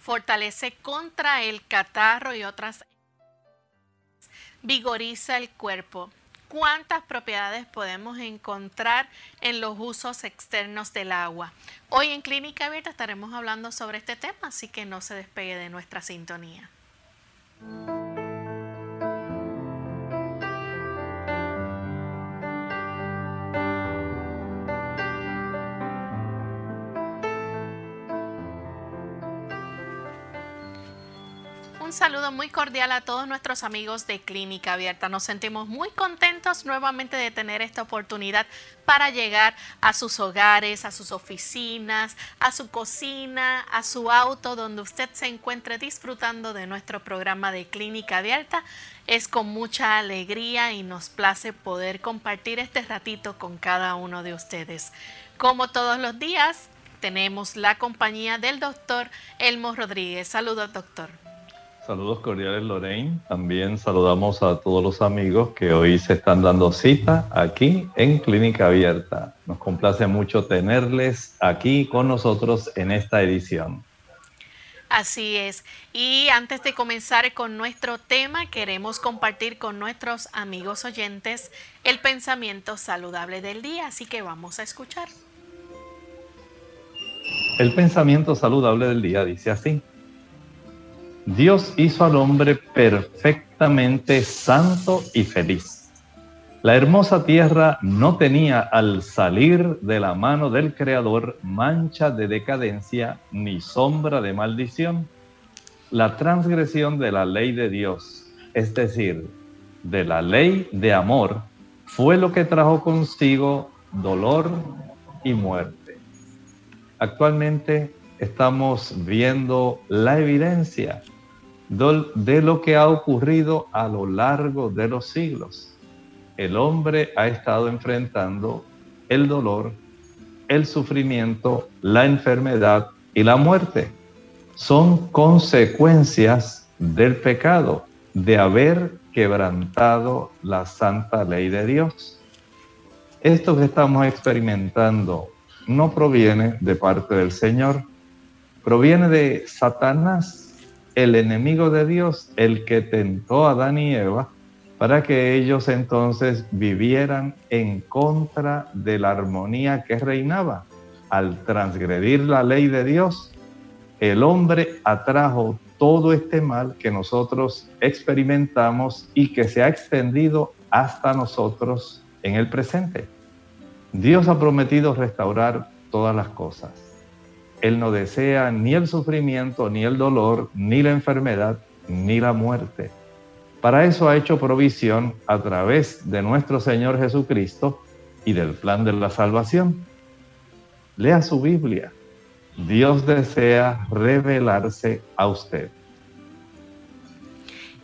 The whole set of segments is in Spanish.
Fortalece contra el catarro y otras vigoriza el cuerpo. ¿Cuántas propiedades podemos encontrar en los usos externos del agua? Hoy en Clínica Abierta estaremos hablando sobre este tema, así que no se despegue de nuestra sintonía. Un saludo muy cordial a todos nuestros amigos de Clínica Abierta. Nos sentimos muy contentos nuevamente de tener esta oportunidad para llegar a sus hogares, a sus oficinas, a su cocina, a su auto, donde usted se encuentre disfrutando de nuestro programa de Clínica Abierta. Es con mucha alegría y nos place poder compartir este ratito con cada uno de ustedes. Como todos los días, tenemos la compañía del doctor Elmo Rodríguez. Saludos, doctor. Saludos cordiales Lorraine. También saludamos a todos los amigos que hoy se están dando cita aquí en Clínica Abierta. Nos complace mucho tenerles aquí con nosotros en esta edición. Así es. Y antes de comenzar con nuestro tema, queremos compartir con nuestros amigos oyentes el pensamiento saludable del día. Así que vamos a escuchar. El pensamiento saludable del día dice así. Dios hizo al hombre perfectamente santo y feliz. La hermosa tierra no tenía al salir de la mano del Creador mancha de decadencia ni sombra de maldición. La transgresión de la ley de Dios, es decir, de la ley de amor, fue lo que trajo consigo dolor y muerte. Actualmente estamos viendo la evidencia de lo que ha ocurrido a lo largo de los siglos. El hombre ha estado enfrentando el dolor, el sufrimiento, la enfermedad y la muerte. Son consecuencias del pecado, de haber quebrantado la santa ley de Dios. Esto que estamos experimentando no proviene de parte del Señor, proviene de Satanás el enemigo de Dios, el que tentó a Adán y Eva, para que ellos entonces vivieran en contra de la armonía que reinaba. Al transgredir la ley de Dios, el hombre atrajo todo este mal que nosotros experimentamos y que se ha extendido hasta nosotros en el presente. Dios ha prometido restaurar todas las cosas. Él no desea ni el sufrimiento, ni el dolor, ni la enfermedad, ni la muerte. Para eso ha hecho provisión a través de nuestro Señor Jesucristo y del plan de la salvación. Lea su Biblia. Dios desea revelarse a usted.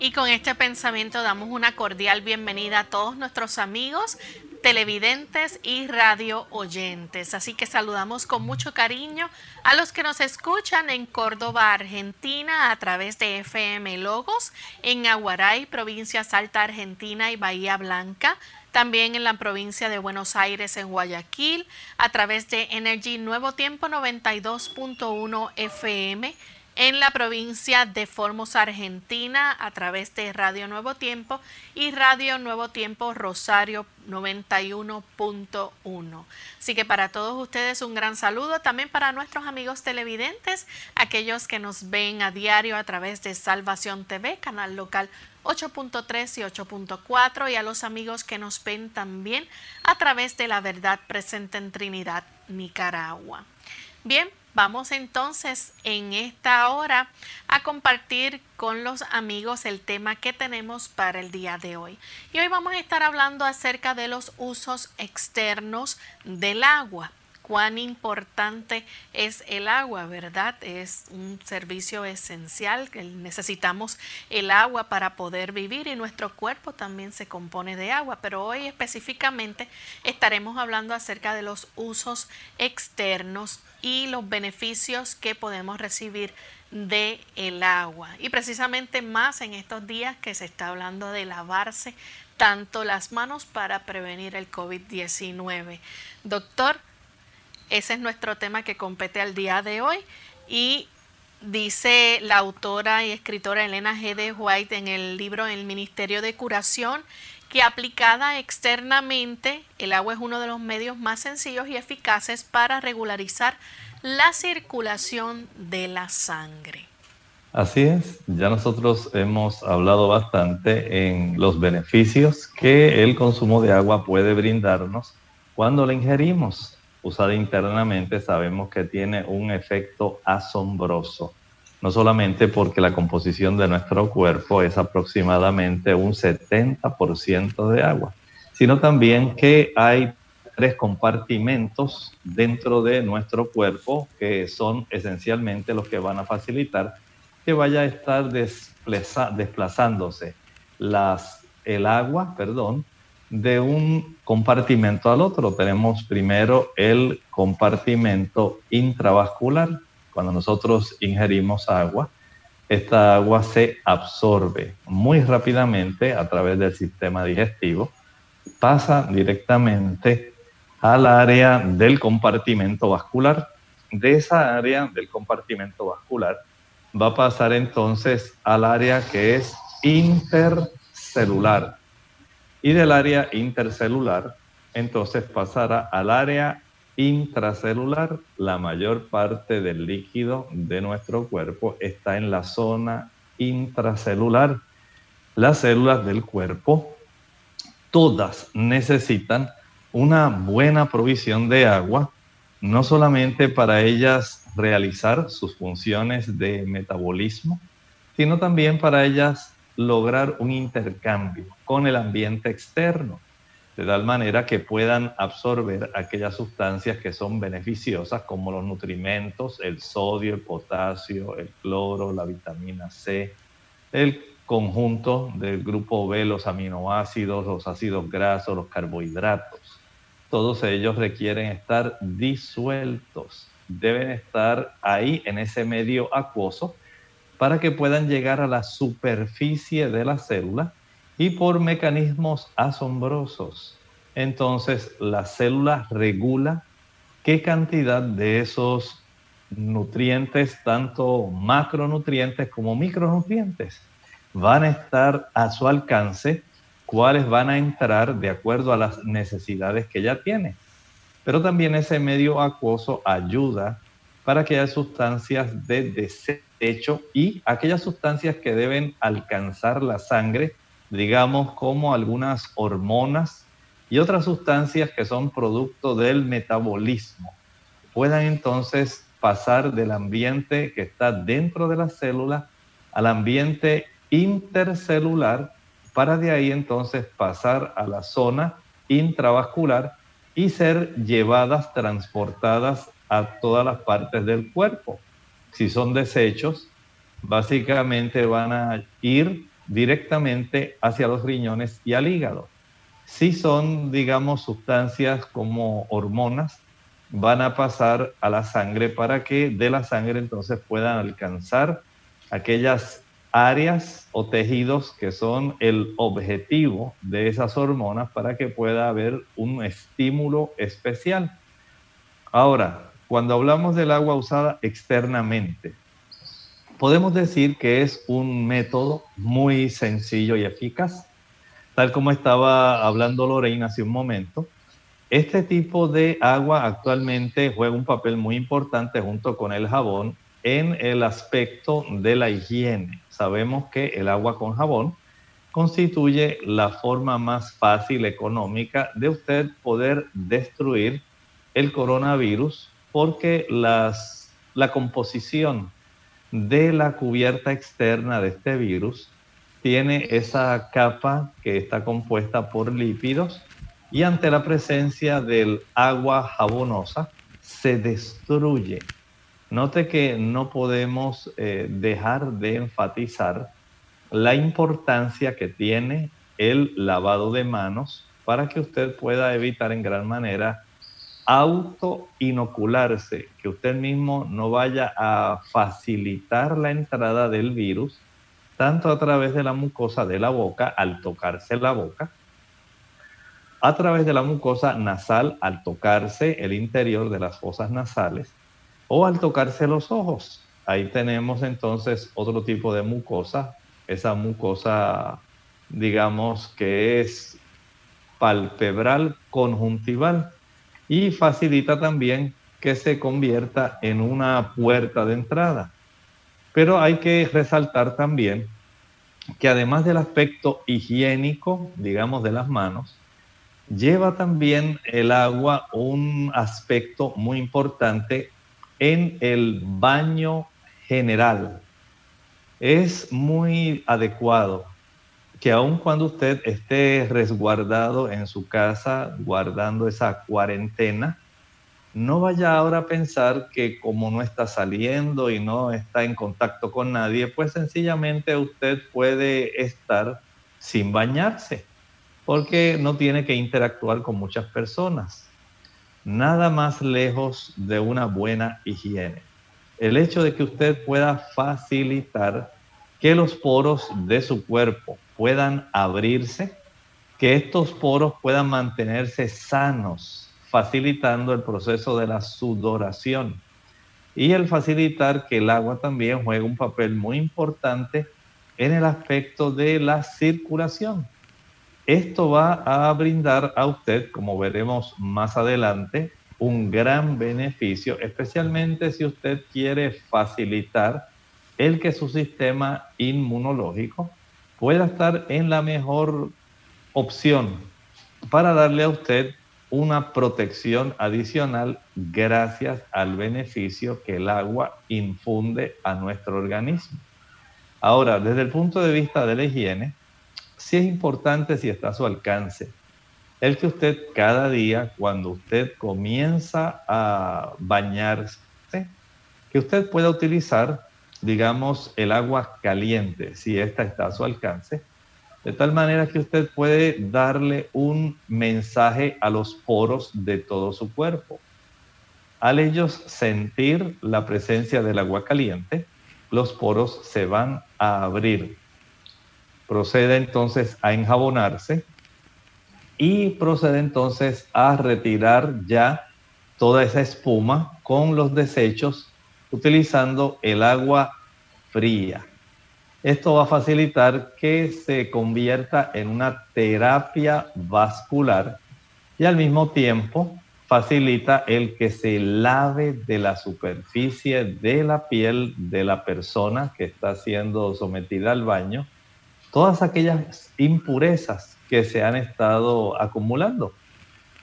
Y con este pensamiento damos una cordial bienvenida a todos nuestros amigos televidentes y radio oyentes. Así que saludamos con mucho cariño a los que nos escuchan en Córdoba, Argentina, a través de FM Logos, en Aguaray, provincia Salta, Argentina y Bahía Blanca. También en la provincia de Buenos Aires, en Guayaquil, a través de Energy Nuevo Tiempo 92.1 FM en la provincia de Formosa, Argentina, a través de Radio Nuevo Tiempo y Radio Nuevo Tiempo Rosario 91.1. Así que para todos ustedes un gran saludo, también para nuestros amigos televidentes, aquellos que nos ven a diario a través de Salvación TV, canal local 8.3 y 8.4 y a los amigos que nos ven también a través de la verdad presente en Trinidad, Nicaragua. Bien, Vamos entonces en esta hora a compartir con los amigos el tema que tenemos para el día de hoy. Y hoy vamos a estar hablando acerca de los usos externos del agua cuán importante es el agua, ¿verdad? Es un servicio esencial, necesitamos el agua para poder vivir y nuestro cuerpo también se compone de agua, pero hoy específicamente estaremos hablando acerca de los usos externos y los beneficios que podemos recibir de el agua. Y precisamente más en estos días que se está hablando de lavarse tanto las manos para prevenir el COVID-19. Doctor, ese es nuestro tema que compete al día de hoy y dice la autora y escritora Elena G. de White en el libro El Ministerio de Curación que aplicada externamente, el agua es uno de los medios más sencillos y eficaces para regularizar la circulación de la sangre. Así es, ya nosotros hemos hablado bastante en los beneficios que el consumo de agua puede brindarnos cuando la ingerimos usada internamente, sabemos que tiene un efecto asombroso. No solamente porque la composición de nuestro cuerpo es aproximadamente un 70% de agua, sino también que hay tres compartimentos dentro de nuestro cuerpo que son esencialmente los que van a facilitar que vaya a estar desplazándose las, el agua, perdón, de un compartimento al otro. Tenemos primero el compartimento intravascular. Cuando nosotros ingerimos agua, esta agua se absorbe muy rápidamente a través del sistema digestivo, pasa directamente al área del compartimento vascular. De esa área del compartimento vascular va a pasar entonces al área que es intercelular y del área intercelular, entonces pasará al área intracelular. La mayor parte del líquido de nuestro cuerpo está en la zona intracelular. Las células del cuerpo, todas necesitan una buena provisión de agua, no solamente para ellas realizar sus funciones de metabolismo, sino también para ellas lograr un intercambio con el ambiente externo, de tal manera que puedan absorber aquellas sustancias que son beneficiosas, como los nutrimentos, el sodio, el potasio, el cloro, la vitamina C, el conjunto del grupo B, los aminoácidos, los ácidos grasos, los carbohidratos. Todos ellos requieren estar disueltos, deben estar ahí en ese medio acuoso para que puedan llegar a la superficie de la célula y por mecanismos asombrosos. Entonces la célula regula qué cantidad de esos nutrientes, tanto macronutrientes como micronutrientes, van a estar a su alcance, cuáles van a entrar de acuerdo a las necesidades que ella tiene. Pero también ese medio acuoso ayuda para que haya sustancias de desecho y aquellas sustancias que deben alcanzar la sangre, digamos como algunas hormonas y otras sustancias que son producto del metabolismo, puedan entonces pasar del ambiente que está dentro de la célula al ambiente intercelular para de ahí entonces pasar a la zona intravascular y ser llevadas, transportadas a todas las partes del cuerpo. Si son desechos, básicamente van a ir directamente hacia los riñones y al hígado. Si son, digamos, sustancias como hormonas, van a pasar a la sangre para que de la sangre entonces puedan alcanzar aquellas áreas o tejidos que son el objetivo de esas hormonas para que pueda haber un estímulo especial. Ahora, cuando hablamos del agua usada externamente, podemos decir que es un método muy sencillo y eficaz. Tal como estaba hablando Lorena hace un momento, este tipo de agua actualmente juega un papel muy importante junto con el jabón en el aspecto de la higiene. Sabemos que el agua con jabón constituye la forma más fácil, económica, de usted poder destruir el coronavirus porque las, la composición de la cubierta externa de este virus tiene esa capa que está compuesta por lípidos y ante la presencia del agua jabonosa se destruye. Note que no podemos eh, dejar de enfatizar la importancia que tiene el lavado de manos para que usted pueda evitar en gran manera auto inocularse, que usted mismo no vaya a facilitar la entrada del virus, tanto a través de la mucosa de la boca al tocarse la boca, a través de la mucosa nasal al tocarse el interior de las fosas nasales o al tocarse los ojos. Ahí tenemos entonces otro tipo de mucosa, esa mucosa, digamos, que es palpebral conjuntival y facilita también que se convierta en una puerta de entrada. Pero hay que resaltar también que además del aspecto higiénico, digamos, de las manos, lleva también el agua un aspecto muy importante en el baño general. Es muy adecuado que aun cuando usted esté resguardado en su casa, guardando esa cuarentena, no vaya ahora a pensar que como no está saliendo y no está en contacto con nadie, pues sencillamente usted puede estar sin bañarse, porque no tiene que interactuar con muchas personas. Nada más lejos de una buena higiene. El hecho de que usted pueda facilitar que los poros de su cuerpo puedan abrirse, que estos poros puedan mantenerse sanos, facilitando el proceso de la sudoración y el facilitar que el agua también juegue un papel muy importante en el aspecto de la circulación. Esto va a brindar a usted, como veremos más adelante, un gran beneficio, especialmente si usted quiere facilitar el que su sistema inmunológico pueda estar en la mejor opción para darle a usted una protección adicional gracias al beneficio que el agua infunde a nuestro organismo. Ahora, desde el punto de vista de la higiene, sí es importante si está a su alcance el que usted cada día, cuando usted comienza a bañarse, que usted pueda utilizar digamos, el agua caliente, si esta está a su alcance, de tal manera que usted puede darle un mensaje a los poros de todo su cuerpo. Al ellos sentir la presencia del agua caliente, los poros se van a abrir. Procede entonces a enjabonarse y procede entonces a retirar ya toda esa espuma con los desechos utilizando el agua fría. Esto va a facilitar que se convierta en una terapia vascular y al mismo tiempo facilita el que se lave de la superficie de la piel de la persona que está siendo sometida al baño todas aquellas impurezas que se han estado acumulando.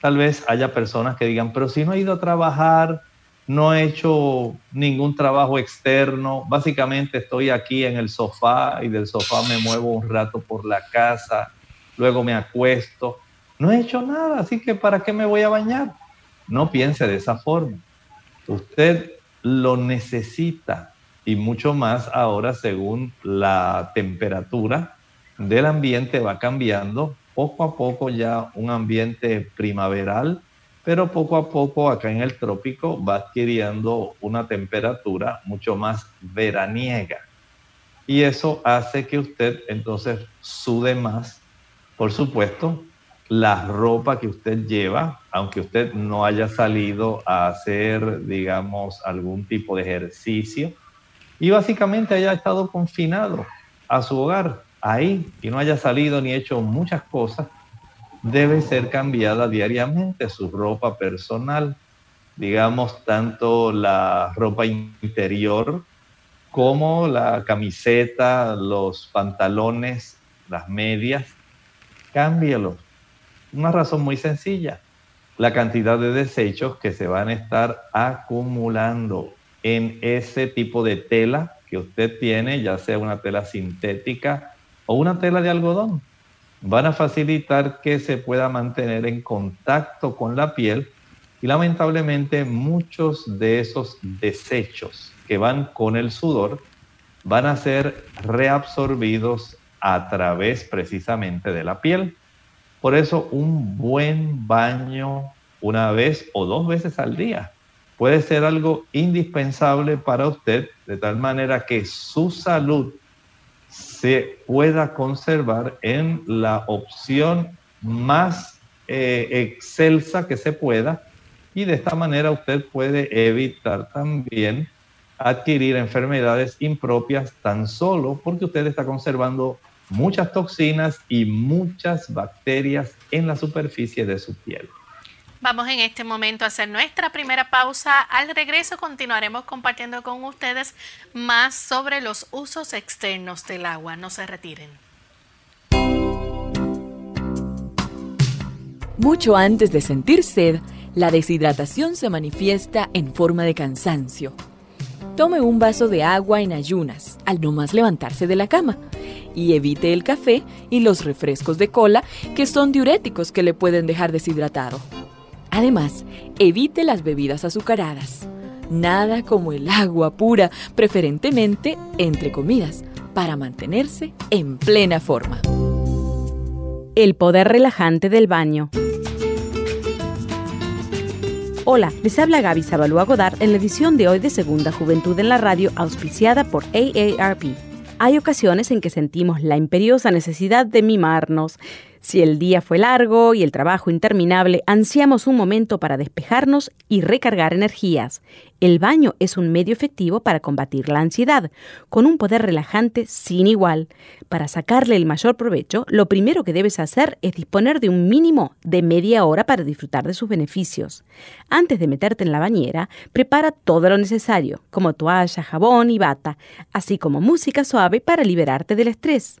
Tal vez haya personas que digan, pero si no he ido a trabajar, no he hecho ningún trabajo externo, básicamente estoy aquí en el sofá y del sofá me muevo un rato por la casa, luego me acuesto, no he hecho nada, así que ¿para qué me voy a bañar? No piense de esa forma. Usted lo necesita y mucho más ahora según la temperatura del ambiente va cambiando, poco a poco ya un ambiente primaveral pero poco a poco acá en el trópico va adquiriendo una temperatura mucho más veraniega. Y eso hace que usted entonces sude más. Por supuesto, la ropa que usted lleva, aunque usted no haya salido a hacer, digamos, algún tipo de ejercicio, y básicamente haya estado confinado a su hogar ahí y no haya salido ni hecho muchas cosas, debe ser cambiada diariamente su ropa personal, digamos, tanto la ropa interior como la camiseta, los pantalones, las medias, cámbielos. Una razón muy sencilla, la cantidad de desechos que se van a estar acumulando en ese tipo de tela que usted tiene, ya sea una tela sintética o una tela de algodón van a facilitar que se pueda mantener en contacto con la piel y lamentablemente muchos de esos desechos que van con el sudor van a ser reabsorbidos a través precisamente de la piel. Por eso un buen baño una vez o dos veces al día puede ser algo indispensable para usted de tal manera que su salud se pueda conservar en la opción más eh, excelsa que se pueda y de esta manera usted puede evitar también adquirir enfermedades impropias tan solo porque usted está conservando muchas toxinas y muchas bacterias en la superficie de su piel. Vamos en este momento a hacer nuestra primera pausa. Al regreso continuaremos compartiendo con ustedes más sobre los usos externos del agua. No se retiren. Mucho antes de sentir sed, la deshidratación se manifiesta en forma de cansancio. Tome un vaso de agua en ayunas al no más levantarse de la cama y evite el café y los refrescos de cola que son diuréticos que le pueden dejar deshidratado. Además, evite las bebidas azucaradas. Nada como el agua pura, preferentemente entre comidas, para mantenerse en plena forma. El poder relajante del baño. Hola, les habla Gaby Zabalúa Godard en la edición de hoy de Segunda Juventud en la Radio, auspiciada por AARP. Hay ocasiones en que sentimos la imperiosa necesidad de mimarnos, si el día fue largo y el trabajo interminable, ansiamos un momento para despejarnos y recargar energías. El baño es un medio efectivo para combatir la ansiedad, con un poder relajante sin igual. Para sacarle el mayor provecho, lo primero que debes hacer es disponer de un mínimo de media hora para disfrutar de sus beneficios. Antes de meterte en la bañera, prepara todo lo necesario, como toalla, jabón y bata, así como música suave para liberarte del estrés.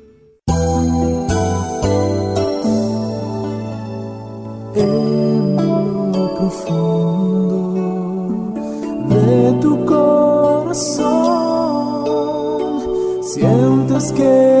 En lo profundo de tu corazón sientes que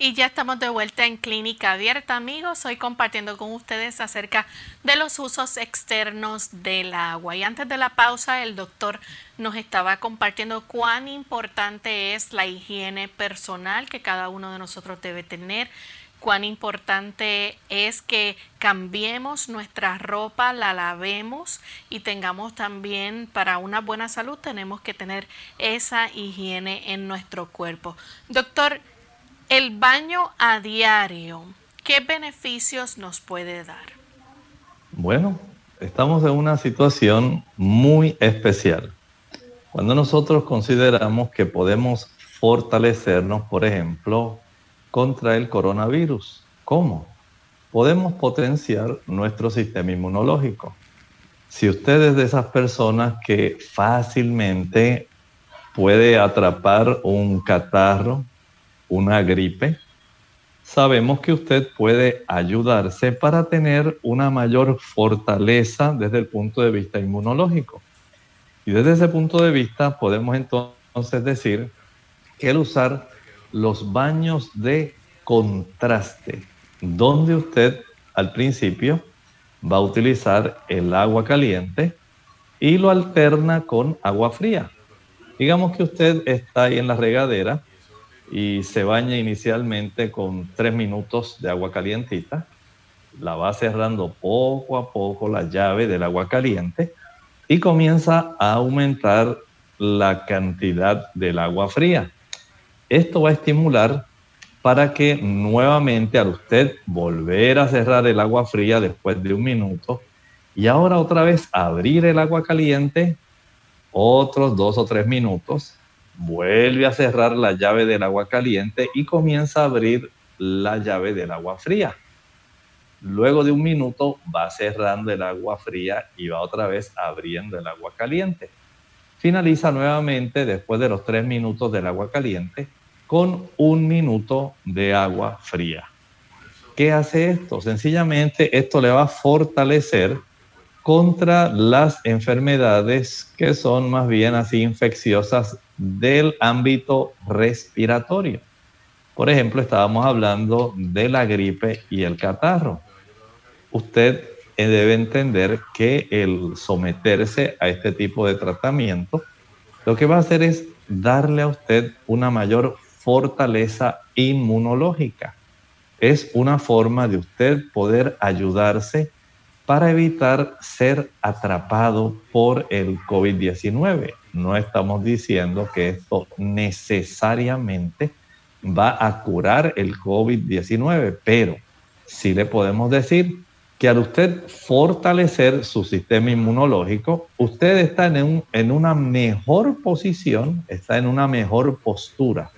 Y ya estamos de vuelta en Clínica Abierta, amigos. Hoy compartiendo con ustedes acerca de los usos externos del agua. Y antes de la pausa, el doctor nos estaba compartiendo cuán importante es la higiene personal que cada uno de nosotros debe tener, cuán importante es que cambiemos nuestra ropa, la lavemos y tengamos también para una buena salud tenemos que tener esa higiene en nuestro cuerpo. Doctor, el baño a diario, ¿qué beneficios nos puede dar? Bueno, estamos en una situación muy especial. Cuando nosotros consideramos que podemos fortalecernos, por ejemplo, contra el coronavirus. ¿Cómo? Podemos potenciar nuestro sistema inmunológico. Si usted es de esas personas que fácilmente puede atrapar un catarro, una gripe, sabemos que usted puede ayudarse para tener una mayor fortaleza desde el punto de vista inmunológico. Y desde ese punto de vista podemos entonces decir que el usar los baños de contraste, donde usted al principio va a utilizar el agua caliente y lo alterna con agua fría. Digamos que usted está ahí en la regadera y se baña inicialmente con tres minutos de agua calientita. La va cerrando poco a poco la llave del agua caliente y comienza a aumentar la cantidad del agua fría. Esto va a estimular para que nuevamente al usted volver a cerrar el agua fría después de un minuto y ahora otra vez abrir el agua caliente otros dos o tres minutos vuelve a cerrar la llave del agua caliente y comienza a abrir la llave del agua fría. Luego de un minuto va cerrando el agua fría y va otra vez abriendo el agua caliente. Finaliza nuevamente después de los tres minutos del agua caliente con un minuto de agua fría. ¿Qué hace esto? Sencillamente esto le va a fortalecer contra las enfermedades que son más bien así infecciosas del ámbito respiratorio. Por ejemplo, estábamos hablando de la gripe y el catarro. Usted debe entender que el someterse a este tipo de tratamiento lo que va a hacer es darle a usted una mayor fortaleza inmunológica. Es una forma de usted poder ayudarse para evitar ser atrapado por el COVID-19. No estamos diciendo que esto necesariamente va a curar el COVID-19, pero sí le podemos decir que al usted fortalecer su sistema inmunológico, usted está en, en una mejor posición, está en una mejor postura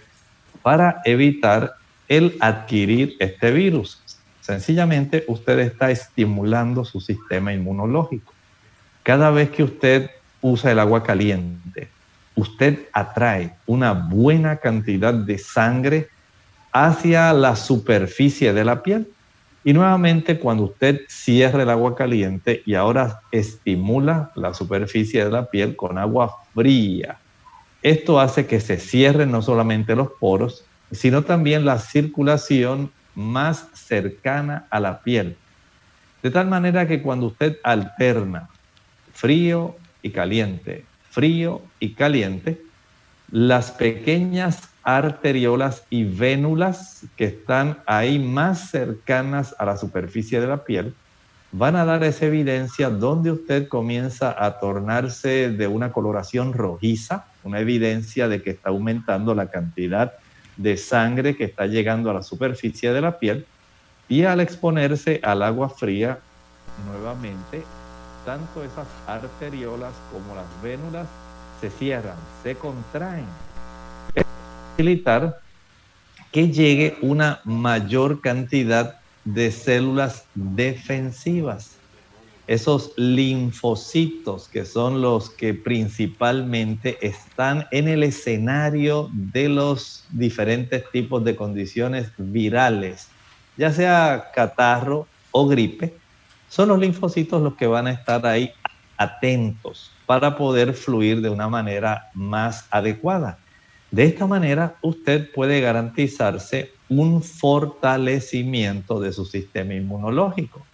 para evitar el adquirir este virus. Sencillamente usted está estimulando su sistema inmunológico. Cada vez que usted usa el agua caliente, usted atrae una buena cantidad de sangre hacia la superficie de la piel. Y nuevamente cuando usted cierra el agua caliente y ahora estimula la superficie de la piel con agua fría, esto hace que se cierren no solamente los poros, sino también la circulación más cercana a la piel. De tal manera que cuando usted alterna frío y caliente, frío y caliente, las pequeñas arteriolas y vénulas que están ahí más cercanas a la superficie de la piel van a dar esa evidencia donde usted comienza a tornarse de una coloración rojiza, una evidencia de que está aumentando la cantidad de sangre que está llegando a la superficie de la piel y al exponerse al agua fría nuevamente, tanto esas arteriolas como las vénulas se cierran, se contraen. Es facilitar que llegue una mayor cantidad de células defensivas. Esos linfocitos que son los que principalmente están en el escenario de los diferentes tipos de condiciones virales, ya sea catarro o gripe, son los linfocitos los que van a estar ahí atentos para poder fluir de una manera más adecuada. De esta manera, usted puede garantizarse un fortalecimiento de su sistema inmunológico.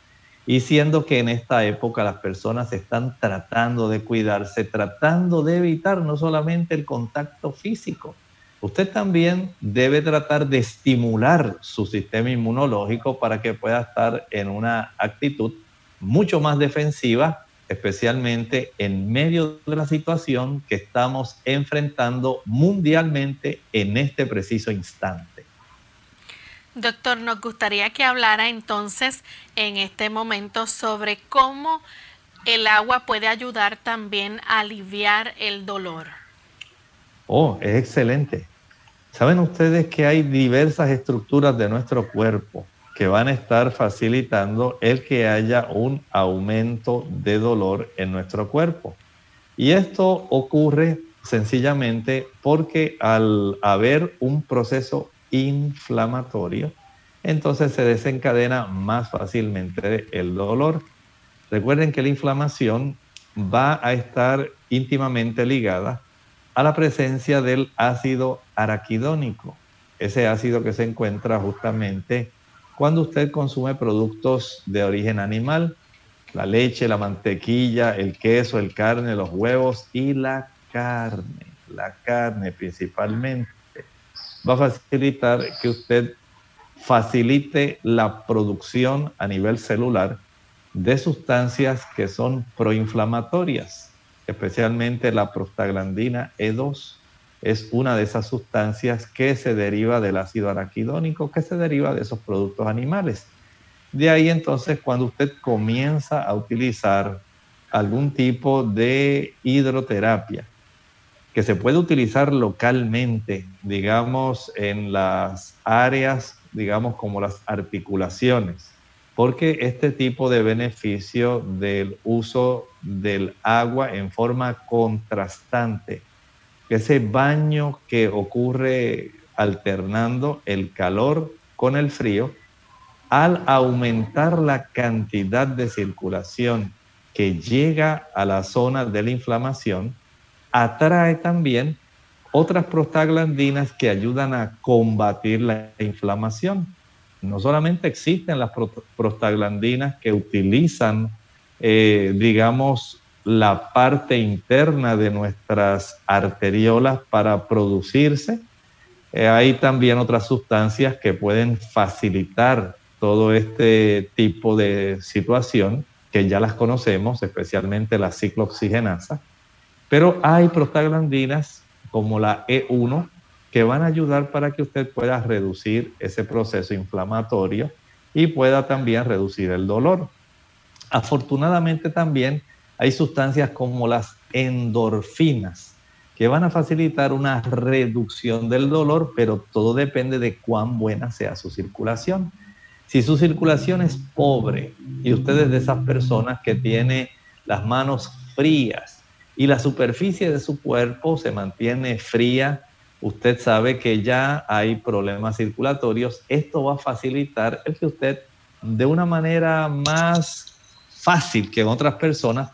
Y siendo que en esta época las personas están tratando de cuidarse, tratando de evitar no solamente el contacto físico, usted también debe tratar de estimular su sistema inmunológico para que pueda estar en una actitud mucho más defensiva especialmente en medio de la situación que estamos enfrentando mundialmente en este preciso instante. Doctor, nos gustaría que hablara entonces en este momento sobre cómo el agua puede ayudar también a aliviar el dolor. Oh, es excelente. Saben ustedes que hay diversas estructuras de nuestro cuerpo que van a estar facilitando el que haya un aumento de dolor en nuestro cuerpo. Y esto ocurre sencillamente porque al haber un proceso inflamatorio, entonces se desencadena más fácilmente el dolor. Recuerden que la inflamación va a estar íntimamente ligada a la presencia del ácido araquidónico, ese ácido que se encuentra justamente cuando usted consume productos de origen animal, la leche, la mantequilla, el queso, el carne, los huevos y la carne, la carne principalmente, va a facilitar que usted facilite la producción a nivel celular de sustancias que son proinflamatorias, especialmente la prostaglandina E2, es una de esas sustancias que se deriva del ácido araquidónico, que se deriva de esos productos animales. De ahí entonces cuando usted comienza a utilizar algún tipo de hidroterapia, que se puede utilizar localmente, digamos, en las áreas, digamos, como las articulaciones, porque este tipo de beneficio del uso del agua en forma contrastante ese baño que ocurre alternando el calor con el frío, al aumentar la cantidad de circulación que llega a la zona de la inflamación, atrae también otras prostaglandinas que ayudan a combatir la inflamación. No solamente existen las prostaglandinas que utilizan, eh, digamos, la parte interna de nuestras arteriolas para producirse. Eh, hay también otras sustancias que pueden facilitar todo este tipo de situación, que ya las conocemos, especialmente la ciclooxigenasa, pero hay prostaglandinas como la E1 que van a ayudar para que usted pueda reducir ese proceso inflamatorio y pueda también reducir el dolor. Afortunadamente también hay sustancias como las endorfinas que van a facilitar una reducción del dolor, pero todo depende de cuán buena sea su circulación. Si su circulación es pobre y usted es de esas personas que tiene las manos frías y la superficie de su cuerpo se mantiene fría, usted sabe que ya hay problemas circulatorios. Esto va a facilitar el que usted de una manera más fácil que en otras personas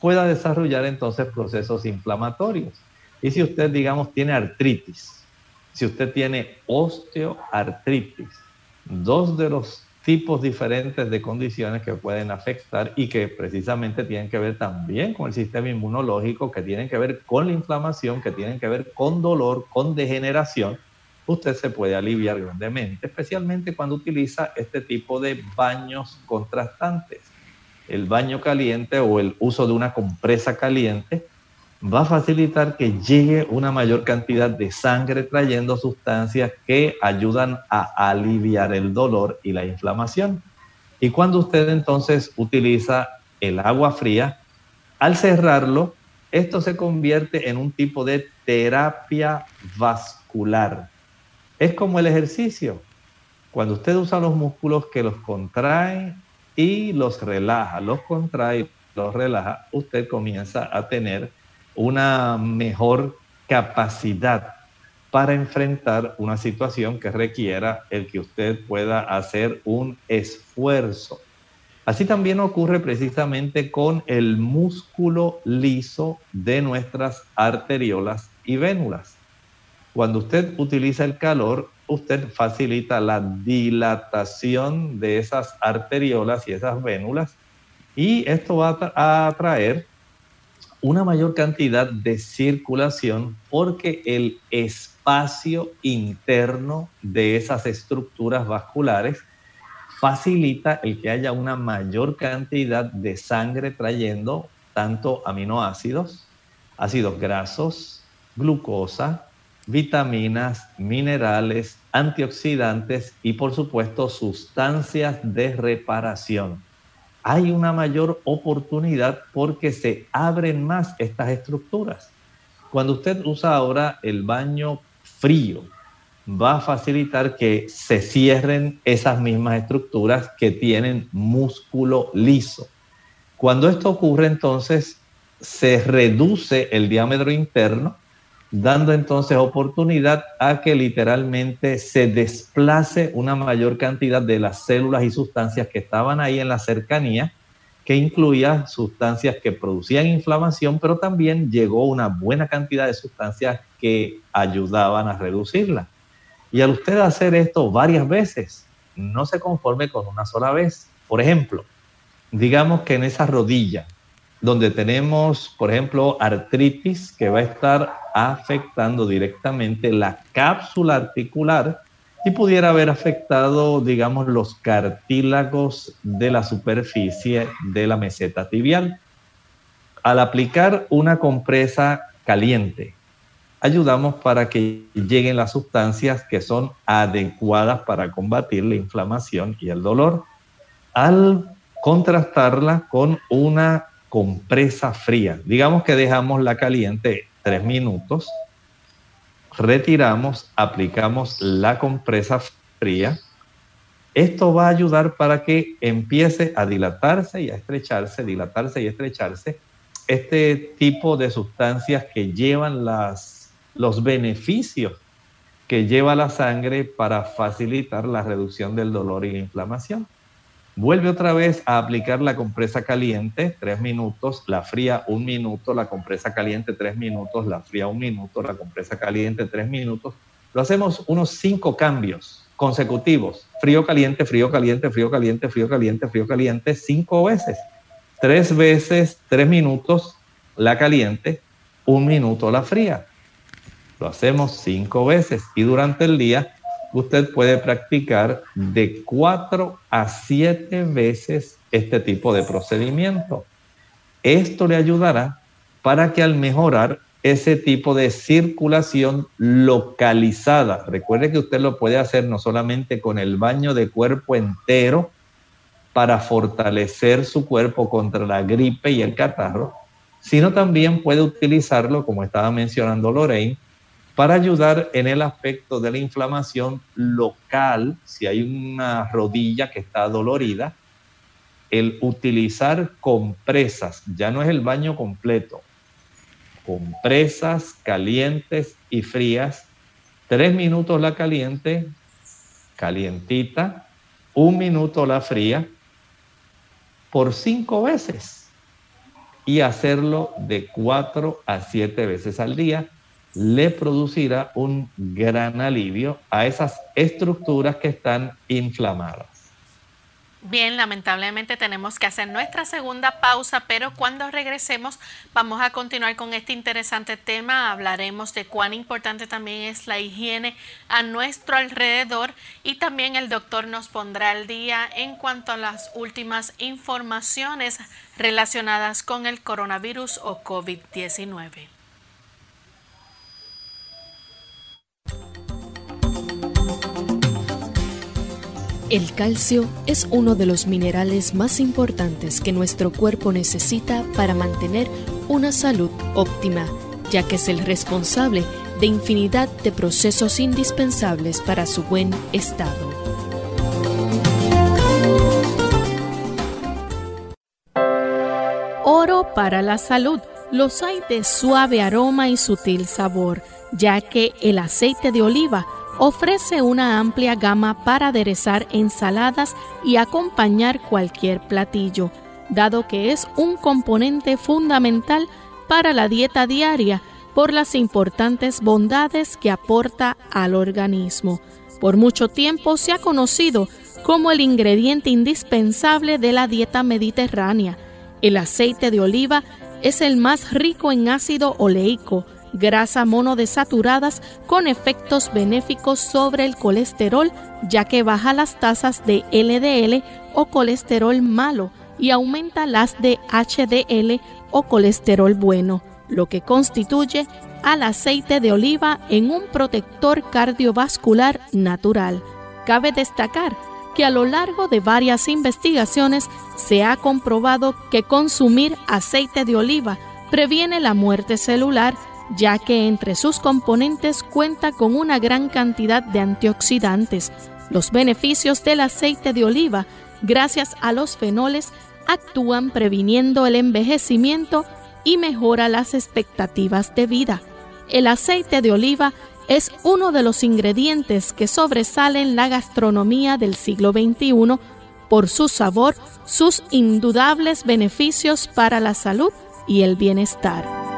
pueda desarrollar entonces procesos inflamatorios. Y si usted, digamos, tiene artritis, si usted tiene osteoartritis, dos de los tipos diferentes de condiciones que pueden afectar y que precisamente tienen que ver también con el sistema inmunológico, que tienen que ver con la inflamación, que tienen que ver con dolor, con degeneración, usted se puede aliviar grandemente, especialmente cuando utiliza este tipo de baños contrastantes. El baño caliente o el uso de una compresa caliente va a facilitar que llegue una mayor cantidad de sangre trayendo sustancias que ayudan a aliviar el dolor y la inflamación. Y cuando usted entonces utiliza el agua fría, al cerrarlo, esto se convierte en un tipo de terapia vascular. Es como el ejercicio. Cuando usted usa los músculos que los contrae y los relaja, los contrae los relaja, usted comienza a tener una mejor capacidad para enfrentar una situación que requiera el que usted pueda hacer un esfuerzo. Así también ocurre precisamente con el músculo liso de nuestras arteriolas y vénulas. Cuando usted utiliza el calor, usted facilita la dilatación de esas arteriolas y esas vénulas y esto va a atraer una mayor cantidad de circulación porque el espacio interno de esas estructuras vasculares facilita el que haya una mayor cantidad de sangre trayendo tanto aminoácidos, ácidos grasos, glucosa, vitaminas, minerales, antioxidantes y por supuesto sustancias de reparación. Hay una mayor oportunidad porque se abren más estas estructuras. Cuando usted usa ahora el baño frío, va a facilitar que se cierren esas mismas estructuras que tienen músculo liso. Cuando esto ocurre, entonces se reduce el diámetro interno, dando entonces oportunidad a que literalmente se desplace una mayor cantidad de las células y sustancias que estaban ahí en la cercanía, que incluía sustancias que producían inflamación, pero también llegó una buena cantidad de sustancias que ayudaban a reducirla. Y al usted hacer esto varias veces, no se conforme con una sola vez. Por ejemplo, digamos que en esa rodilla, donde tenemos, por ejemplo, artritis que va a estar afectando directamente la cápsula articular y pudiera haber afectado, digamos, los cartílagos de la superficie de la meseta tibial. Al aplicar una compresa caliente ayudamos para que lleguen las sustancias que son adecuadas para combatir la inflamación y el dolor. Al contrastarla con una compresa fría, digamos que dejamos la caliente tres minutos, retiramos, aplicamos la compresa fría. Esto va a ayudar para que empiece a dilatarse y a estrecharse, dilatarse y estrecharse este tipo de sustancias que llevan las los beneficios que lleva la sangre para facilitar la reducción del dolor y la inflamación. Vuelve otra vez a aplicar la compresa caliente, tres minutos, la fría un minuto, la compresa caliente tres minutos, la fría un minuto, la compresa caliente tres minutos. Lo hacemos unos cinco cambios consecutivos, frío, caliente, frío, caliente, frío, caliente, frío, caliente, frío, caliente, cinco veces. Tres veces, tres minutos la caliente, un minuto la fría. Lo hacemos cinco veces y durante el día usted puede practicar de cuatro a siete veces este tipo de procedimiento. Esto le ayudará para que al mejorar ese tipo de circulación localizada, recuerde que usted lo puede hacer no solamente con el baño de cuerpo entero para fortalecer su cuerpo contra la gripe y el catarro, sino también puede utilizarlo, como estaba mencionando Lorraine, para ayudar en el aspecto de la inflamación local, si hay una rodilla que está dolorida, el utilizar compresas, ya no es el baño completo, compresas calientes y frías, tres minutos la caliente, calientita, un minuto la fría, por cinco veces. Y hacerlo de cuatro a siete veces al día le producirá un gran alivio a esas estructuras que están inflamadas. Bien, lamentablemente tenemos que hacer nuestra segunda pausa, pero cuando regresemos vamos a continuar con este interesante tema. Hablaremos de cuán importante también es la higiene a nuestro alrededor y también el doctor nos pondrá al día en cuanto a las últimas informaciones relacionadas con el coronavirus o COVID-19. El calcio es uno de los minerales más importantes que nuestro cuerpo necesita para mantener una salud óptima, ya que es el responsable de infinidad de procesos indispensables para su buen estado. Oro para la salud. Los hay de suave aroma y sutil sabor, ya que el aceite de oliva ofrece una amplia gama para aderezar ensaladas y acompañar cualquier platillo, dado que es un componente fundamental para la dieta diaria por las importantes bondades que aporta al organismo. Por mucho tiempo se ha conocido como el ingrediente indispensable de la dieta mediterránea. El aceite de oliva es el más rico en ácido oleico, grasa monodesaturadas con efectos benéficos sobre el colesterol, ya que baja las tasas de LDL o colesterol malo y aumenta las de HDL o colesterol bueno, lo que constituye al aceite de oliva en un protector cardiovascular natural. Cabe destacar que a lo largo de varias investigaciones se ha comprobado que consumir aceite de oliva previene la muerte celular ya que entre sus componentes cuenta con una gran cantidad de antioxidantes. Los beneficios del aceite de oliva, gracias a los fenoles, actúan previniendo el envejecimiento y mejora las expectativas de vida. El aceite de oliva es uno de los ingredientes que sobresalen la gastronomía del siglo XXI por su sabor, sus indudables beneficios para la salud y el bienestar.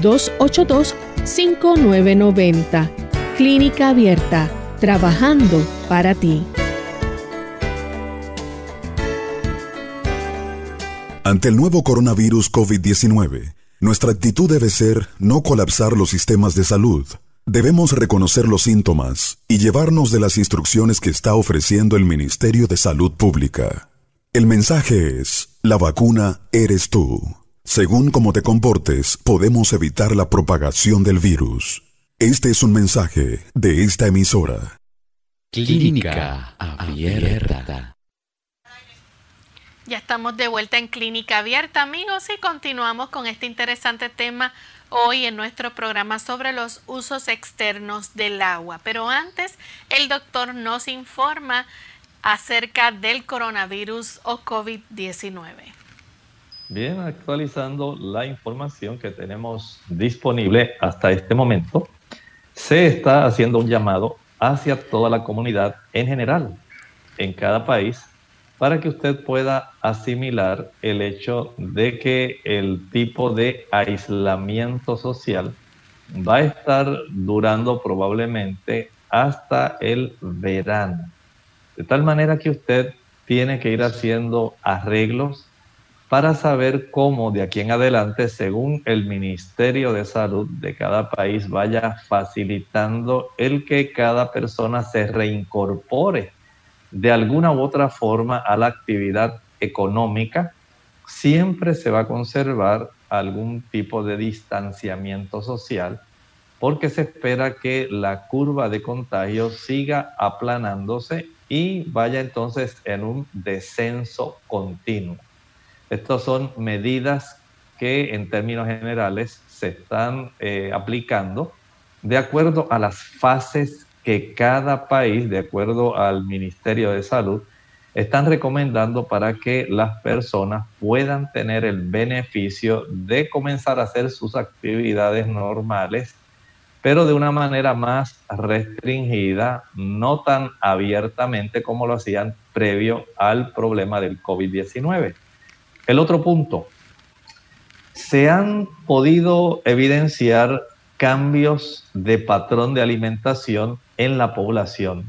282-5990. Clínica Abierta, trabajando para ti. Ante el nuevo coronavirus COVID-19, nuestra actitud debe ser no colapsar los sistemas de salud. Debemos reconocer los síntomas y llevarnos de las instrucciones que está ofreciendo el Ministerio de Salud Pública. El mensaje es, la vacuna eres tú. Según cómo te comportes, podemos evitar la propagación del virus. Este es un mensaje de esta emisora. Clínica Abierta. Ya estamos de vuelta en Clínica Abierta, amigos, y continuamos con este interesante tema hoy en nuestro programa sobre los usos externos del agua. Pero antes, el doctor nos informa acerca del coronavirus o COVID-19. Bien, actualizando la información que tenemos disponible hasta este momento, se está haciendo un llamado hacia toda la comunidad en general, en cada país, para que usted pueda asimilar el hecho de que el tipo de aislamiento social va a estar durando probablemente hasta el verano. De tal manera que usted tiene que ir haciendo arreglos para saber cómo de aquí en adelante, según el Ministerio de Salud de cada país, vaya facilitando el que cada persona se reincorpore de alguna u otra forma a la actividad económica, siempre se va a conservar algún tipo de distanciamiento social porque se espera que la curva de contagio siga aplanándose y vaya entonces en un descenso continuo. Estas son medidas que en términos generales se están eh, aplicando de acuerdo a las fases que cada país, de acuerdo al Ministerio de Salud, están recomendando para que las personas puedan tener el beneficio de comenzar a hacer sus actividades normales, pero de una manera más restringida, no tan abiertamente como lo hacían previo al problema del COVID-19. El otro punto, se han podido evidenciar cambios de patrón de alimentación en la población.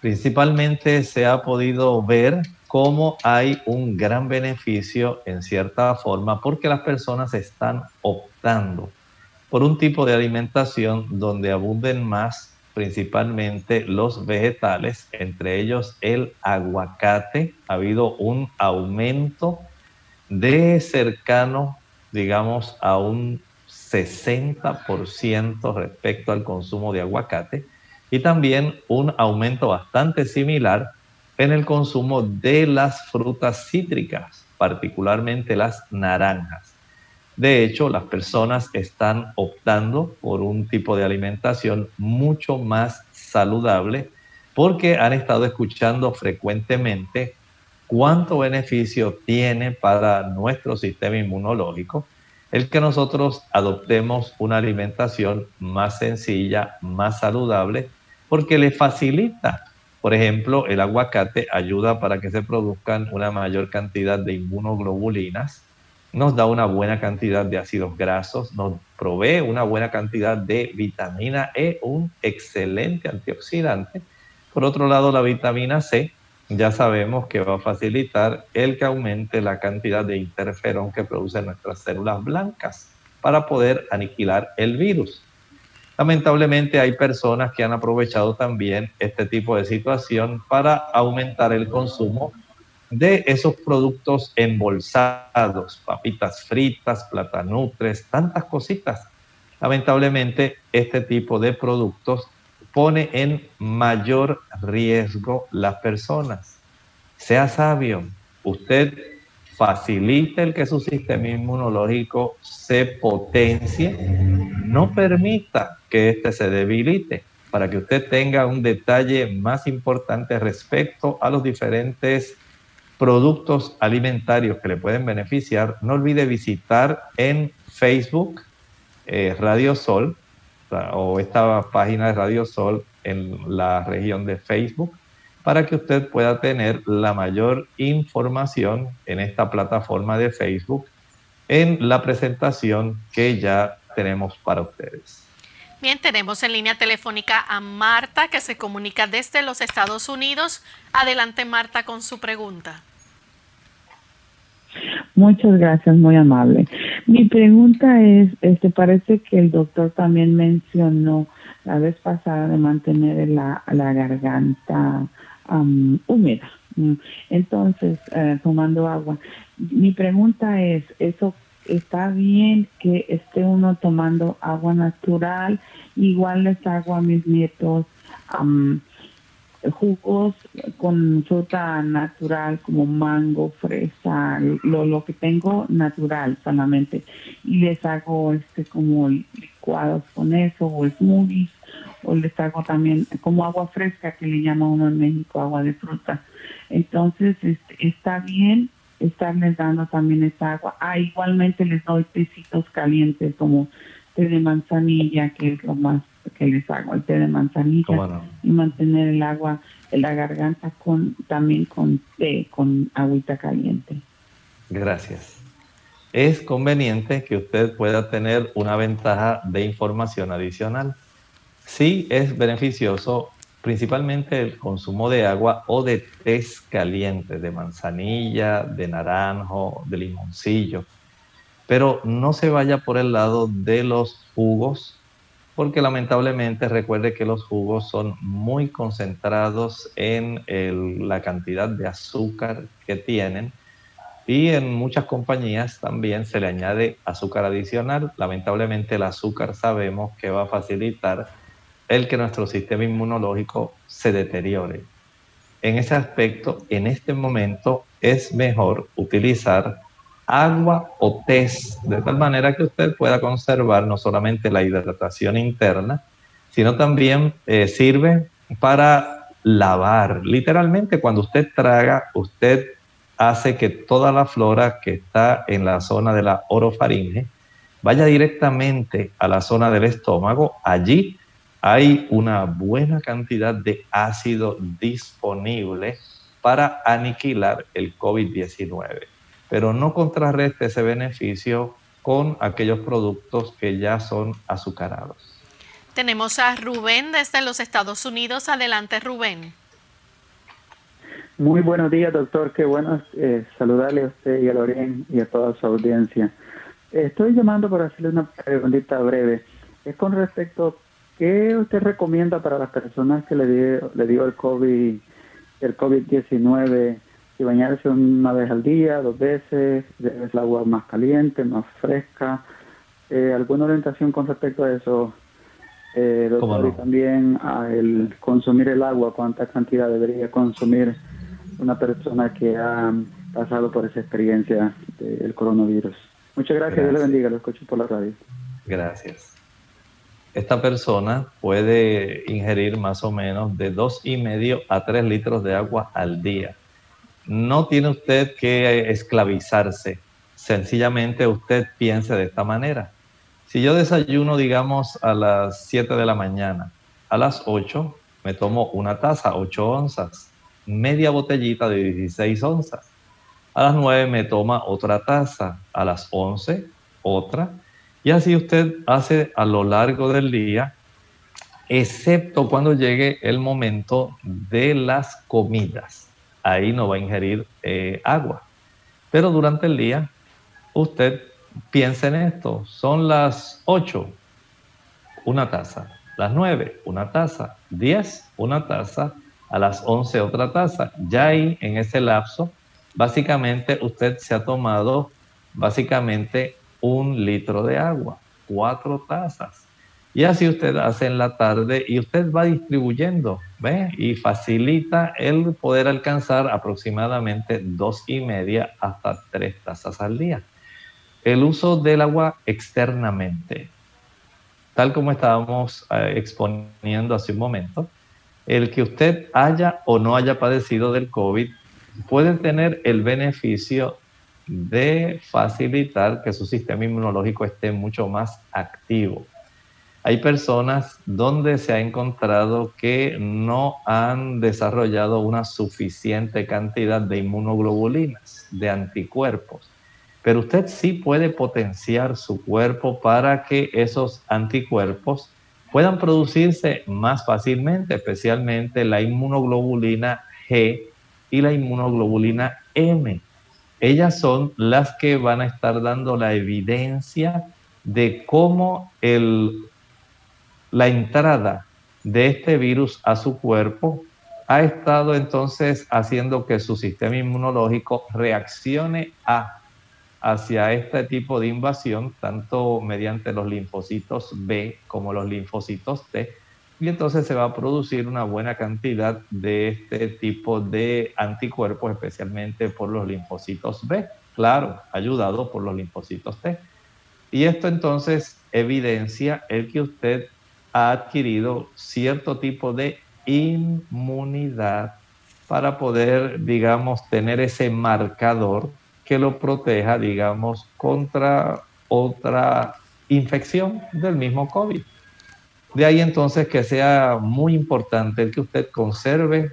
Principalmente se ha podido ver cómo hay un gran beneficio en cierta forma porque las personas están optando por un tipo de alimentación donde abunden más principalmente los vegetales, entre ellos el aguacate. Ha habido un aumento de cercano, digamos, a un 60% respecto al consumo de aguacate y también un aumento bastante similar en el consumo de las frutas cítricas, particularmente las naranjas. De hecho, las personas están optando por un tipo de alimentación mucho más saludable porque han estado escuchando frecuentemente cuánto beneficio tiene para nuestro sistema inmunológico el que nosotros adoptemos una alimentación más sencilla, más saludable, porque le facilita. Por ejemplo, el aguacate ayuda para que se produzcan una mayor cantidad de inmunoglobulinas, nos da una buena cantidad de ácidos grasos, nos provee una buena cantidad de vitamina E, un excelente antioxidante. Por otro lado, la vitamina C ya sabemos que va a facilitar el que aumente la cantidad de interferón que producen nuestras células blancas para poder aniquilar el virus. Lamentablemente hay personas que han aprovechado también este tipo de situación para aumentar el consumo de esos productos embolsados, papitas fritas, platanutres, tantas cositas. Lamentablemente este tipo de productos pone en mayor riesgo las personas. Sea sabio, usted facilite el que su sistema inmunológico se potencie, no permita que éste se debilite, para que usted tenga un detalle más importante respecto a los diferentes productos alimentarios que le pueden beneficiar, no olvide visitar en Facebook eh, Radio Sol o esta página de Radio Sol en la región de Facebook para que usted pueda tener la mayor información en esta plataforma de Facebook en la presentación que ya tenemos para ustedes. Bien, tenemos en línea telefónica a Marta que se comunica desde los Estados Unidos. Adelante Marta con su pregunta. Muchas gracias, muy amable. Mi pregunta es, este, parece que el doctor también mencionó la vez pasada de mantener la, la garganta húmeda. Mm, entonces, eh, tomando agua. Mi pregunta es, ¿eso está bien que esté uno tomando agua natural? Igual les hago a mis nietos jugos con fruta natural como mango, fresa, lo, lo que tengo natural solamente. Y les hago este como licuados con eso o smoothies o les hago también como agua fresca que le llama uno en México agua de fruta. Entonces este, está bien estarles dando también esa agua. Ah, igualmente les doy tecitos calientes como té de manzanilla, que es lo más que les hago, el té de manzanilla y mantener el agua en la garganta con también con té, con agüita caliente. Gracias. Es conveniente que usted pueda tener una ventaja de información adicional. Sí es beneficioso principalmente el consumo de agua o de té calientes, de manzanilla, de naranjo, de limoncillo. Pero no se vaya por el lado de los jugos porque lamentablemente recuerde que los jugos son muy concentrados en la cantidad de azúcar que tienen y en muchas compañías también se le añade azúcar adicional. Lamentablemente el azúcar sabemos que va a facilitar el que nuestro sistema inmunológico se deteriore. En ese aspecto, en este momento es mejor utilizar agua o test, de tal manera que usted pueda conservar no solamente la hidratación interna, sino también eh, sirve para lavar. Literalmente, cuando usted traga, usted hace que toda la flora que está en la zona de la orofaringe vaya directamente a la zona del estómago. Allí hay una buena cantidad de ácido disponible para aniquilar el COVID-19 pero no contrarreste ese beneficio con aquellos productos que ya son azucarados. Tenemos a Rubén desde los Estados Unidos. Adelante, Rubén. Muy buenos días, doctor. Qué bueno eh, saludarle a usted y a Lorén y a toda su audiencia. Estoy llamando para hacerle una preguntita breve. Es con respecto a qué usted recomienda para las personas que le dio, le dio el COVID, el COVID-19, si bañarse una vez al día, dos veces, es el agua más caliente, más fresca. Eh, ¿Alguna orientación con respecto a eso? Eh, doctor, y también a el consumir el agua, cuánta cantidad debería consumir una persona que ha pasado por esa experiencia del coronavirus. Muchas gracias, Dios le bendiga, lo escucho por la radio. Gracias. Esta persona puede ingerir más o menos de dos y medio a tres litros de agua al día. No tiene usted que esclavizarse. Sencillamente usted piense de esta manera. Si yo desayuno, digamos, a las 7 de la mañana, a las 8 me tomo una taza, 8 onzas media botellita de 16 onzas. A las 9 me toma otra taza, a las 11 otra. Y así usted hace a lo largo del día, excepto cuando llegue el momento de las comidas. Ahí no va a ingerir eh, agua. Pero durante el día, usted piensa en esto. Son las 8, una taza. Las 9, una taza. 10, una taza a las 11 otra taza. Ya ahí, en ese lapso, básicamente usted se ha tomado básicamente un litro de agua, cuatro tazas. Y así usted hace en la tarde y usted va distribuyendo, ¿ve? Y facilita el poder alcanzar aproximadamente dos y media hasta tres tazas al día. El uso del agua externamente, tal como estábamos eh, exponiendo hace un momento, el que usted haya o no haya padecido del COVID puede tener el beneficio de facilitar que su sistema inmunológico esté mucho más activo. Hay personas donde se ha encontrado que no han desarrollado una suficiente cantidad de inmunoglobulinas, de anticuerpos, pero usted sí puede potenciar su cuerpo para que esos anticuerpos puedan producirse más fácilmente, especialmente la inmunoglobulina G y la inmunoglobulina M. Ellas son las que van a estar dando la evidencia de cómo el, la entrada de este virus a su cuerpo ha estado entonces haciendo que su sistema inmunológico reaccione a hacia este tipo de invasión, tanto mediante los linfocitos B como los linfocitos T, y entonces se va a producir una buena cantidad de este tipo de anticuerpos, especialmente por los linfocitos B, claro, ayudado por los linfocitos T. Y esto entonces evidencia el que usted ha adquirido cierto tipo de inmunidad para poder, digamos, tener ese marcador que lo proteja, digamos, contra otra infección del mismo COVID. De ahí entonces que sea muy importante el que usted conserve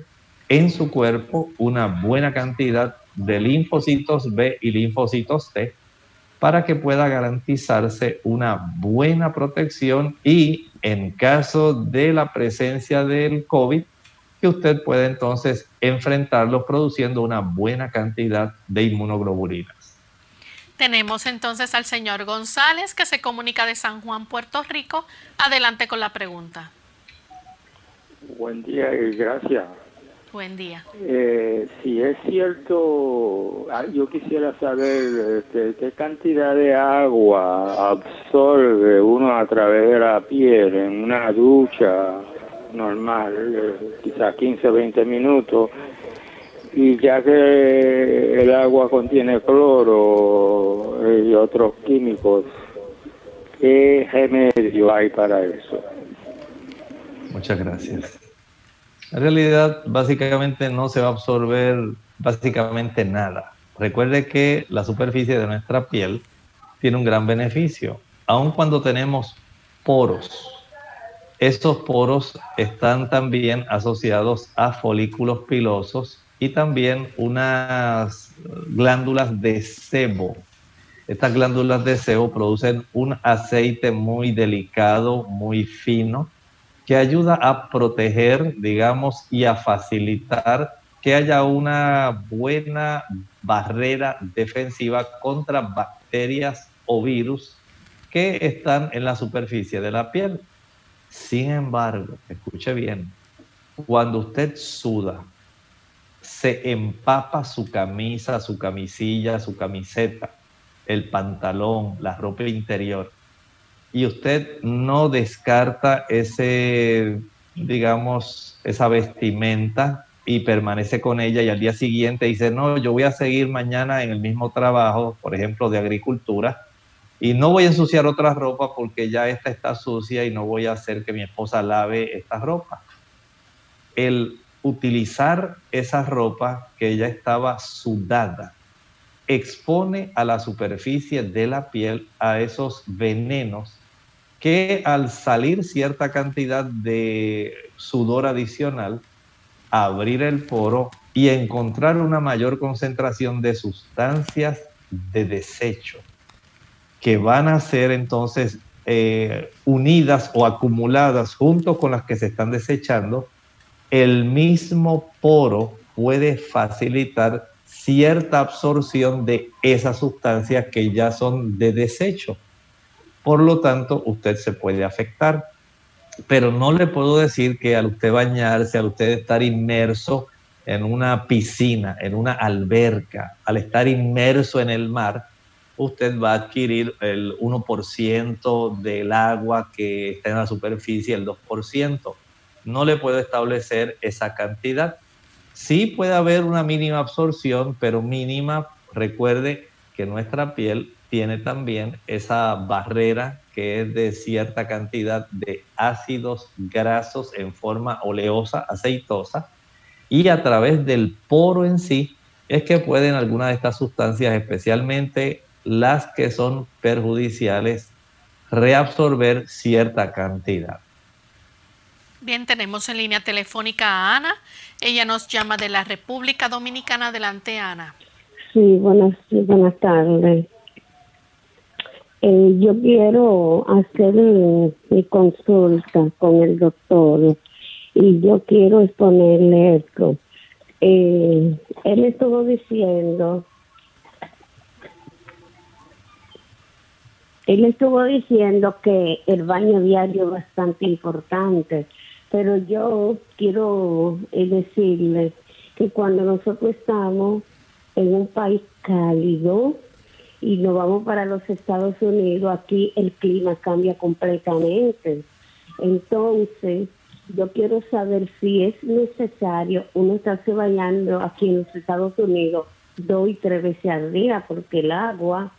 en su cuerpo una buena cantidad de linfocitos B y linfocitos T para que pueda garantizarse una buena protección y en caso de la presencia del COVID, que usted puede entonces enfrentarlos produciendo una buena cantidad de inmunoglobulinas. Tenemos entonces al señor González que se comunica de San Juan, Puerto Rico. Adelante con la pregunta. Buen día y gracias. Buen día. Eh, si es cierto, ah, yo quisiera saber este, qué cantidad de agua absorbe uno a través de la piel en una ducha normal, eh, quizás 15 o 20 minutos, y ya que el agua contiene cloro eh, y otros químicos, ¿qué remedio hay para eso? Muchas gracias. En realidad, básicamente no se va a absorber básicamente nada. Recuerde que la superficie de nuestra piel tiene un gran beneficio, aun cuando tenemos poros estos poros están también asociados a folículos pilosos y también unas glándulas de sebo. Estas glándulas de sebo producen un aceite muy delicado, muy fino, que ayuda a proteger, digamos, y a facilitar que haya una buena barrera defensiva contra bacterias o virus que están en la superficie de la piel. Sin embargo, escuche bien, cuando usted suda, se empapa su camisa, su camisilla, su camiseta, el pantalón, la ropa interior, y usted no descarta ese, digamos, esa vestimenta y permanece con ella y al día siguiente dice, no, yo voy a seguir mañana en el mismo trabajo, por ejemplo, de agricultura, y no voy a ensuciar otra ropa porque ya esta está sucia y no voy a hacer que mi esposa lave esta ropa. El utilizar esa ropa que ya estaba sudada expone a la superficie de la piel a esos venenos que al salir cierta cantidad de sudor adicional, abrir el poro y encontrar una mayor concentración de sustancias de desecho que van a ser entonces eh, unidas o acumuladas junto con las que se están desechando, el mismo poro puede facilitar cierta absorción de esas sustancias que ya son de desecho. Por lo tanto, usted se puede afectar. Pero no le puedo decir que al usted bañarse, al usted estar inmerso en una piscina, en una alberca, al estar inmerso en el mar, usted va a adquirir el 1% del agua que está en la superficie, el 2%. No le puedo establecer esa cantidad. Sí puede haber una mínima absorción, pero mínima. Recuerde que nuestra piel tiene también esa barrera que es de cierta cantidad de ácidos grasos en forma oleosa, aceitosa, y a través del poro en sí es que pueden algunas de estas sustancias, especialmente las que son perjudiciales reabsorber cierta cantidad. Bien, tenemos en línea telefónica a Ana. Ella nos llama de la República Dominicana. Adelante, Ana. Sí, buenas, buenas tardes. Eh, yo quiero hacer mi consulta con el doctor y yo quiero exponerle esto. Eh, él estuvo diciendo Él estuvo diciendo que el baño diario es bastante importante, pero yo quiero eh, decirle que cuando nosotros estamos en un país cálido y nos vamos para los Estados Unidos, aquí el clima cambia completamente. Entonces, yo quiero saber si es necesario uno estarse bañando aquí en los Estados Unidos dos y tres veces al día, porque el agua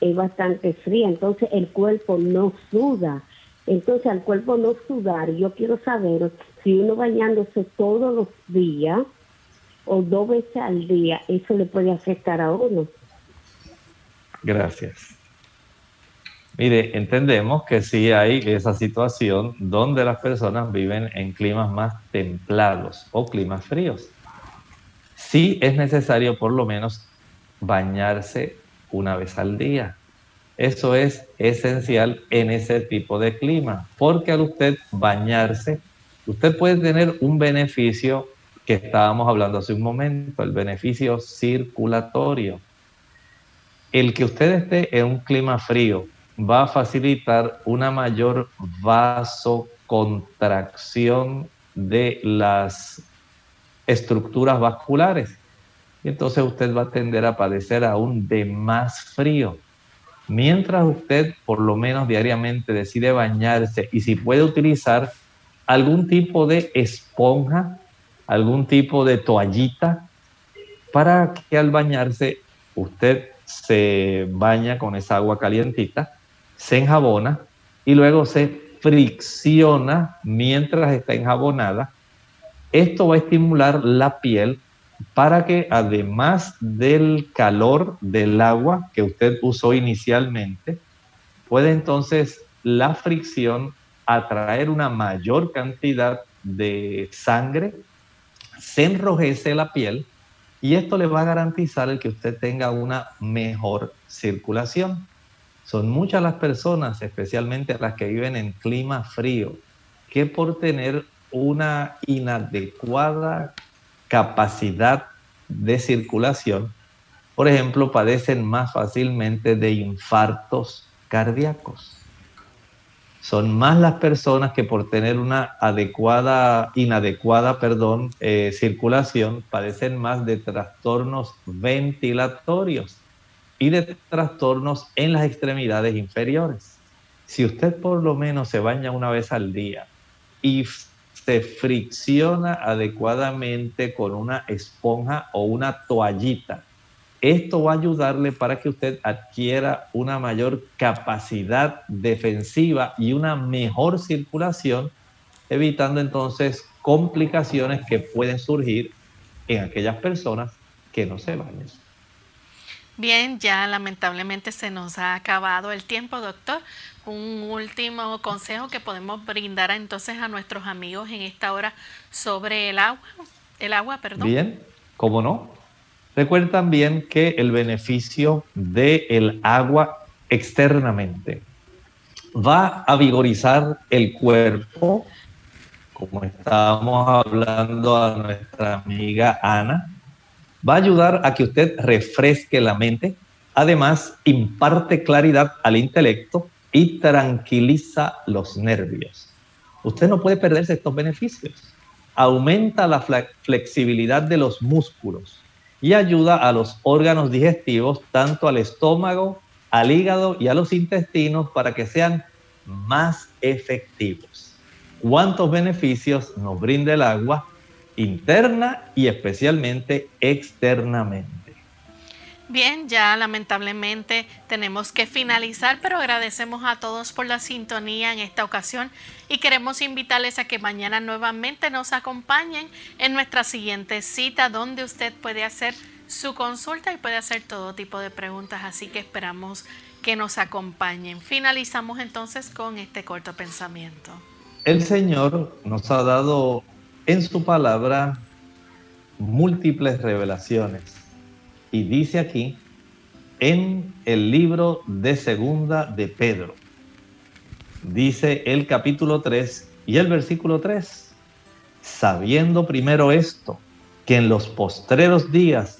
es bastante fría, entonces el cuerpo no suda. Entonces al cuerpo no sudar, yo quiero saber si uno bañándose todos los días o dos veces al día, eso le puede afectar a uno. Gracias. Mire, entendemos que sí hay esa situación donde las personas viven en climas más templados o climas fríos. Sí es necesario por lo menos bañarse una vez al día. Eso es esencial en ese tipo de clima, porque al usted bañarse, usted puede tener un beneficio que estábamos hablando hace un momento, el beneficio circulatorio. El que usted esté en un clima frío va a facilitar una mayor vasocontracción de las estructuras vasculares y entonces usted va a tender a padecer aún de más frío. Mientras usted por lo menos diariamente decide bañarse y si puede utilizar algún tipo de esponja, algún tipo de toallita, para que al bañarse usted se baña con esa agua calientita, se enjabona y luego se fricciona mientras está enjabonada. Esto va a estimular la piel para que además del calor del agua que usted usó inicialmente, puede entonces la fricción atraer una mayor cantidad de sangre, se enrojece la piel y esto le va a garantizar el que usted tenga una mejor circulación. Son muchas las personas, especialmente las que viven en clima frío, que por tener una inadecuada capacidad de circulación, por ejemplo, padecen más fácilmente de infartos cardíacos. Son más las personas que por tener una adecuada, inadecuada, perdón, eh, circulación, padecen más de trastornos ventilatorios y de trastornos en las extremidades inferiores. Si usted por lo menos se baña una vez al día y se fricciona adecuadamente con una esponja o una toallita, esto va a ayudarle para que usted adquiera una mayor capacidad defensiva y una mejor circulación, evitando entonces complicaciones que pueden surgir en aquellas personas que no se bañan. Bien, ya lamentablemente se nos ha acabado el tiempo, doctor. Un último consejo que podemos brindar entonces a nuestros amigos en esta hora sobre el agua, el agua, perdón. Bien, ¿cómo no? Recuerden también que el beneficio del agua externamente va a vigorizar el cuerpo, como estábamos hablando a nuestra amiga Ana, va a ayudar a que usted refresque la mente, además imparte claridad al intelecto y tranquiliza los nervios. Usted no puede perderse estos beneficios. Aumenta la flexibilidad de los músculos y ayuda a los órganos digestivos, tanto al estómago, al hígado y a los intestinos para que sean más efectivos. ¿Cuántos beneficios nos brinda el agua interna y especialmente externamente? Bien, ya lamentablemente tenemos que finalizar, pero agradecemos a todos por la sintonía en esta ocasión y queremos invitarles a que mañana nuevamente nos acompañen en nuestra siguiente cita donde usted puede hacer su consulta y puede hacer todo tipo de preguntas, así que esperamos que nos acompañen. Finalizamos entonces con este corto pensamiento. El Señor nos ha dado en su palabra múltiples revelaciones y dice aquí en el libro de segunda de Pedro, dice el capítulo 3 y el versículo 3, sabiendo primero esto, que en los postreros días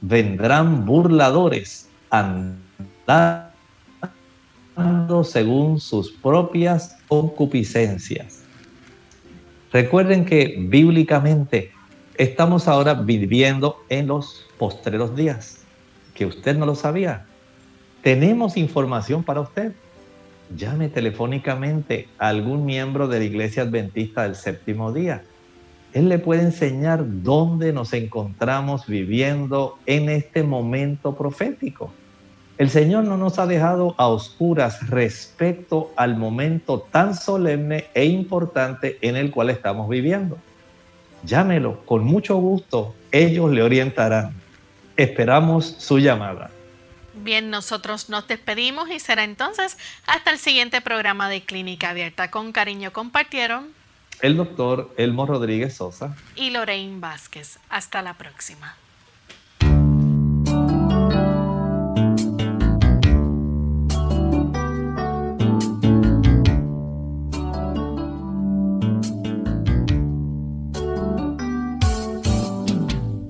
vendrán burladores andando según sus propias concupiscencias. Recuerden que bíblicamente estamos ahora viviendo en los postreros días, que usted no lo sabía. Tenemos información para usted. Llame telefónicamente a algún miembro de la Iglesia Adventista del Séptimo Día. Él le puede enseñar dónde nos encontramos viviendo en este momento profético. El Señor no nos ha dejado a oscuras respecto al momento tan solemne e importante en el cual estamos viviendo. Llámelo, con mucho gusto, ellos le orientarán. Esperamos su llamada. Bien, nosotros nos despedimos y será entonces hasta el siguiente programa de Clínica Abierta. Con cariño compartieron el doctor Elmo Rodríguez Sosa y Lorraine Vázquez. Hasta la próxima.